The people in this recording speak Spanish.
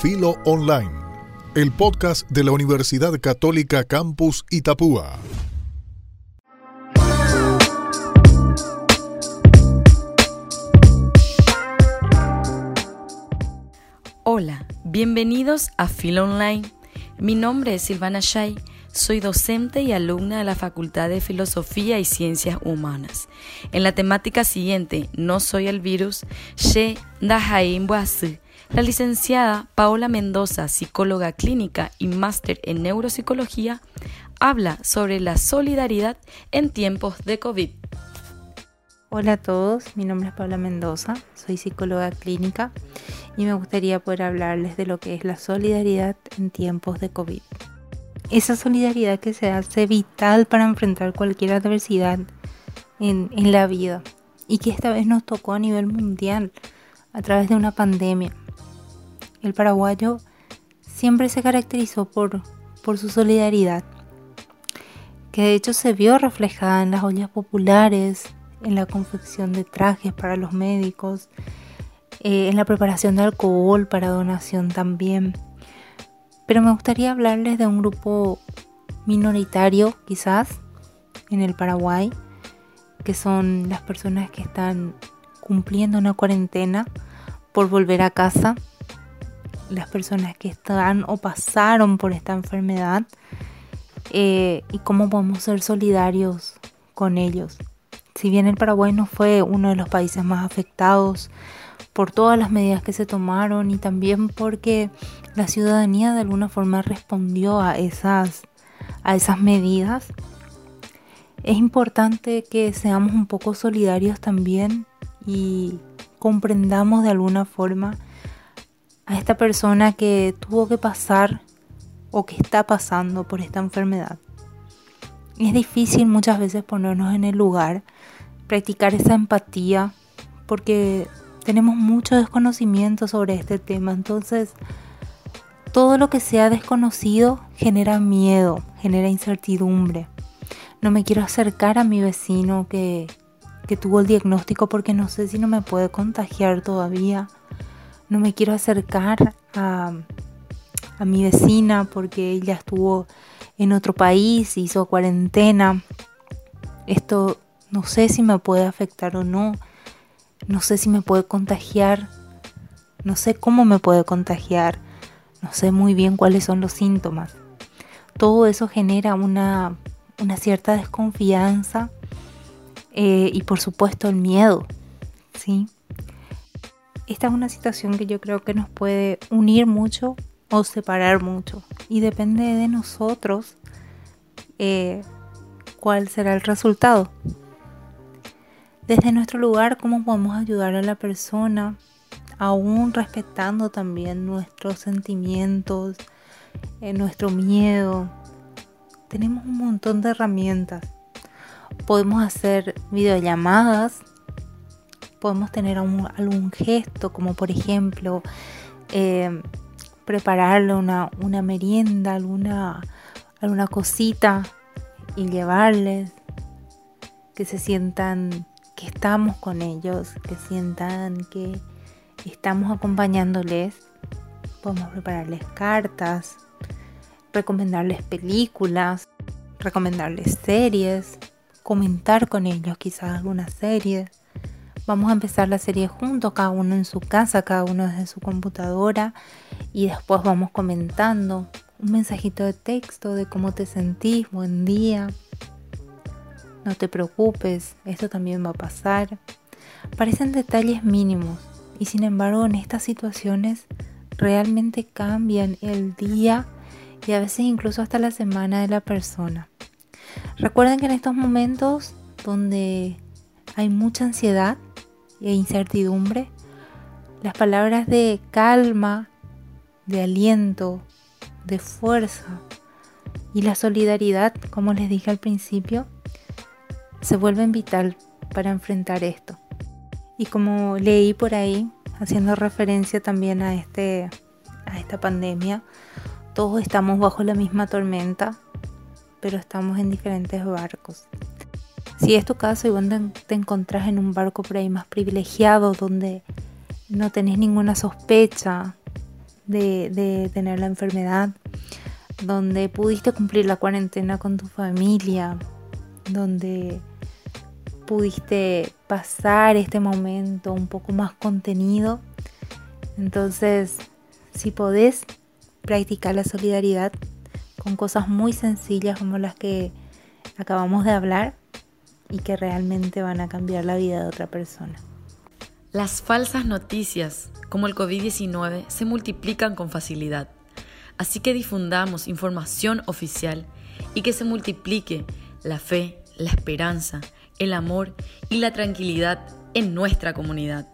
Filo Online, el podcast de la Universidad Católica Campus Itapúa. Hola, bienvenidos a Filo Online. Mi nombre es Silvana Shay soy docente y alumna de la Facultad de Filosofía y Ciencias Humanas. En la temática siguiente, No soy el virus, She Dahaim la licenciada Paola Mendoza, psicóloga clínica y máster en neuropsicología, habla sobre la solidaridad en tiempos de COVID. Hola a todos, mi nombre es Paola Mendoza, soy psicóloga clínica y me gustaría poder hablarles de lo que es la solidaridad en tiempos de COVID esa solidaridad que se hace vital para enfrentar cualquier adversidad en, la vida y que esta vez nos tocó a nivel mundial a través de una pandemia. El paraguayo siempre se caracterizó por, por su solidaridad, que de hecho se vio reflejada en las ollas populares, en la confección de trajes para los médicos, eh, en la preparación de alcohol para donación también. Pero me gustaría hablarles de un grupo minoritario quizás en el Paraguay, que son las personas que están cumpliendo una cuarentena por volver a casa, las personas que están o pasaron por esta enfermedad eh, y cómo podemos ser solidarios con ellos. Si bien el Paraguay no fue uno de los países más afectados por todas las medidas que se tomaron y también porque la ciudadanía de alguna forma respondió a esas, a esas medidas. Es importante que seamos un poco solidarios también y comprendamos de alguna forma a esta persona que tuvo que pasar o que está pasando por esta enfermedad. Es difícil muchas veces ponernos en el lugar, practicar esa empatía, porque tenemos mucho desconocimiento sobre este tema, entonces todo lo que sea desconocido genera miedo, genera incertidumbre. No me quiero acercar a mi vecino que, que tuvo el diagnóstico porque no sé si no me puede contagiar todavía. No me quiero acercar a, a mi vecina porque ella estuvo en otro país, hizo cuarentena. Esto no sé si me puede afectar o no no sé si me puede contagiar, no sé cómo me puede contagiar, no sé muy bien cuáles son los síntomas. Todo eso genera una, cierta desconfianza eh, y por supuesto el miedo, ¿sí? Esta es una situación que yo creo que nos puede unir mucho o separar mucho y depende de nosotros eh, cuál será el resultado desde nuestro lugar cómo podemos ayudar a la persona, aún respetando también nuestros sentimientos, eh, nuestro miedo. Tenemos un montón de herramientas. Podemos hacer videollamadas, podemos tener algún, gesto, como por ejemplo eh, prepararle una, una merienda, alguna, alguna cosita y llevarles que se sientan que estamos con ellos, que sientan que estamos acompañándoles. Podemos prepararles cartas, recomendarles películas, recomendarles series, comentar con ellos quizás algunas series. Vamos a empezar la serie juntos, cada uno en su casa, cada uno desde su computadora y después vamos comentando un mensajito de texto de cómo te sentís, buen día, no te preocupes, esto también va a pasar. Parecen detalles mínimos y sin embargo en estas situaciones realmente cambian el día y a veces incluso hasta la semana de la persona. Recuerden que en estos momentos donde hay mucha ansiedad e incertidumbre, las palabras de calma, de aliento, de fuerza y la solidaridad, como les dije al principio, se vuelven vital para enfrentar esto. Y como leí por ahí, haciendo referencia también a, este, a esta pandemia, todos estamos bajo la misma tormenta, pero estamos en diferentes barcos. Si es tu caso y vos te encontrás en un barco por ahí más privilegiado, donde no tenés ninguna sospecha de, de tener la enfermedad, donde pudiste cumplir la cuarentena con tu familia, donde pudiste pasar este momento un poco más contenido. Entonces, si podés practicar la solidaridad con cosas muy sencillas como las que acabamos de hablar y que realmente van a cambiar la vida de otra persona. Las falsas noticias, como el COVID-19, se multiplican con facilidad. Así que difundamos información oficial y que se multiplique la fe, la esperanza, el amor y la tranquilidad en nuestra comunidad.